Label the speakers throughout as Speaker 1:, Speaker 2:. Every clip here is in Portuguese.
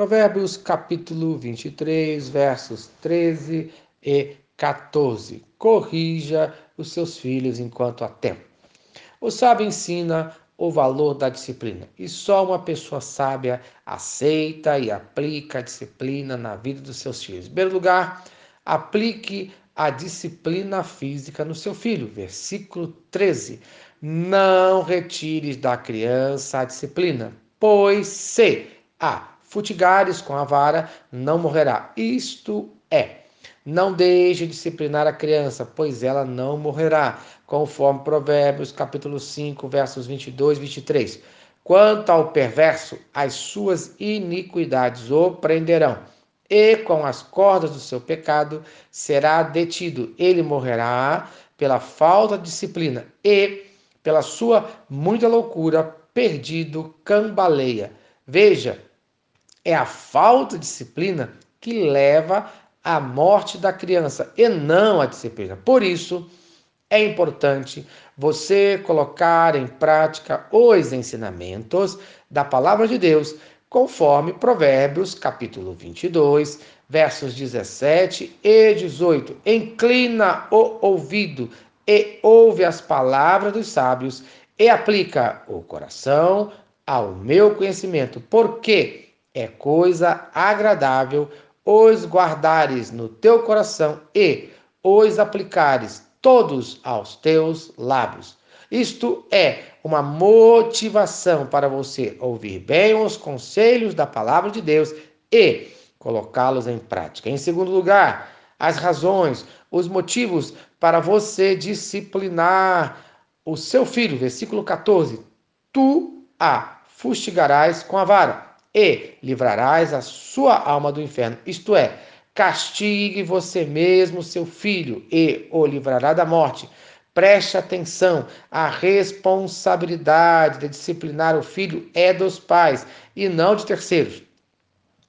Speaker 1: Provérbios capítulo 23, versos 13 e 14. Corrija os seus filhos enquanto há tempo. O sábio ensina o valor da disciplina e só uma pessoa sábia aceita e aplica a disciplina na vida dos seus filhos. Em primeiro lugar, aplique a disciplina física no seu filho. Versículo 13. Não retires da criança a disciplina, pois se a futigares com a vara, não morrerá. Isto é, não deixe disciplinar a criança, pois ela não morrerá, conforme Provérbios capítulo 5, versos 22 e 23. Quanto ao perverso, as suas iniquidades o prenderão, e com as cordas do seu pecado será detido. Ele morrerá pela falta de disciplina e pela sua muita loucura, perdido, cambaleia. Veja, é a falta de disciplina que leva à morte da criança e não a disciplina. Por isso, é importante você colocar em prática os ensinamentos da palavra de Deus, conforme Provérbios, capítulo 22, versos 17 e 18. Inclina o ouvido e ouve as palavras dos sábios e aplica o coração ao meu conhecimento, porque é coisa agradável os guardares no teu coração e os aplicares todos aos teus lábios. Isto é uma motivação para você ouvir bem os conselhos da palavra de Deus e colocá-los em prática. Em segundo lugar, as razões, os motivos para você disciplinar o seu filho. Versículo 14: Tu a fustigarás com a vara e livrarás a sua alma do inferno. Isto é, castigue você mesmo seu filho e o livrará da morte. Preste atenção, a responsabilidade de disciplinar o filho é dos pais e não de terceiros.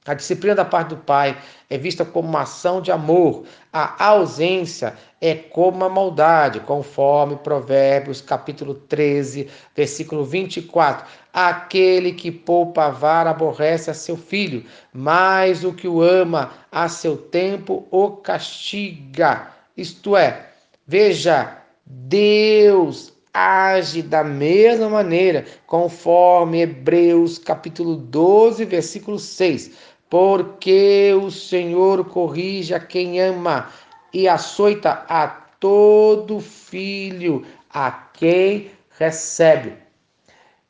Speaker 1: A disciplina da parte do pai é vista como uma ação de amor. A ausência é como uma maldade, conforme Provérbios capítulo 13, versículo 24. Aquele que poupa a vara aborrece a seu filho, mas o que o ama a seu tempo o castiga. Isto é, veja, Deus age da mesma maneira, conforme Hebreus capítulo 12, versículo 6 porque o Senhor corrige a quem ama e açoita a todo filho a quem recebe.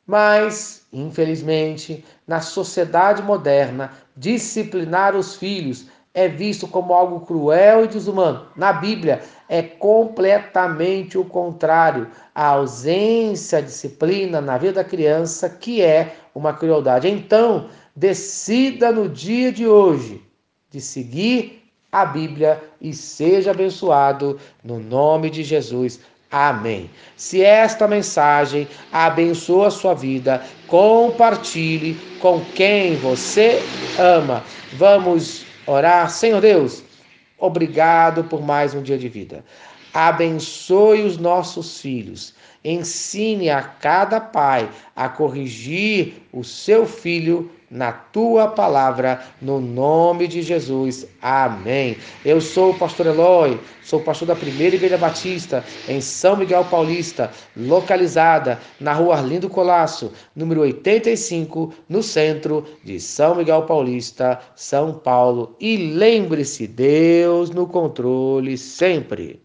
Speaker 1: Mas, infelizmente, na sociedade moderna, disciplinar os filhos é visto como algo cruel e desumano. Na Bíblia, é completamente o contrário. A ausência de disciplina na vida da criança que é uma crueldade. Então, decida no dia de hoje de seguir a Bíblia e seja abençoado no nome de Jesus. Amém. Se esta mensagem abençoa a sua vida, compartilhe com quem você ama. Vamos orar. Senhor Deus, obrigado por mais um dia de vida. Abençoe os nossos filhos. Ensine a cada pai a corrigir o seu filho na tua palavra, no nome de Jesus. Amém. Eu sou o pastor Eloy, sou pastor da Primeira Igreja Batista, em São Miguel Paulista, localizada na rua Arlindo Colasso, número 85, no centro de São Miguel Paulista, São Paulo. E lembre-se, Deus no controle sempre.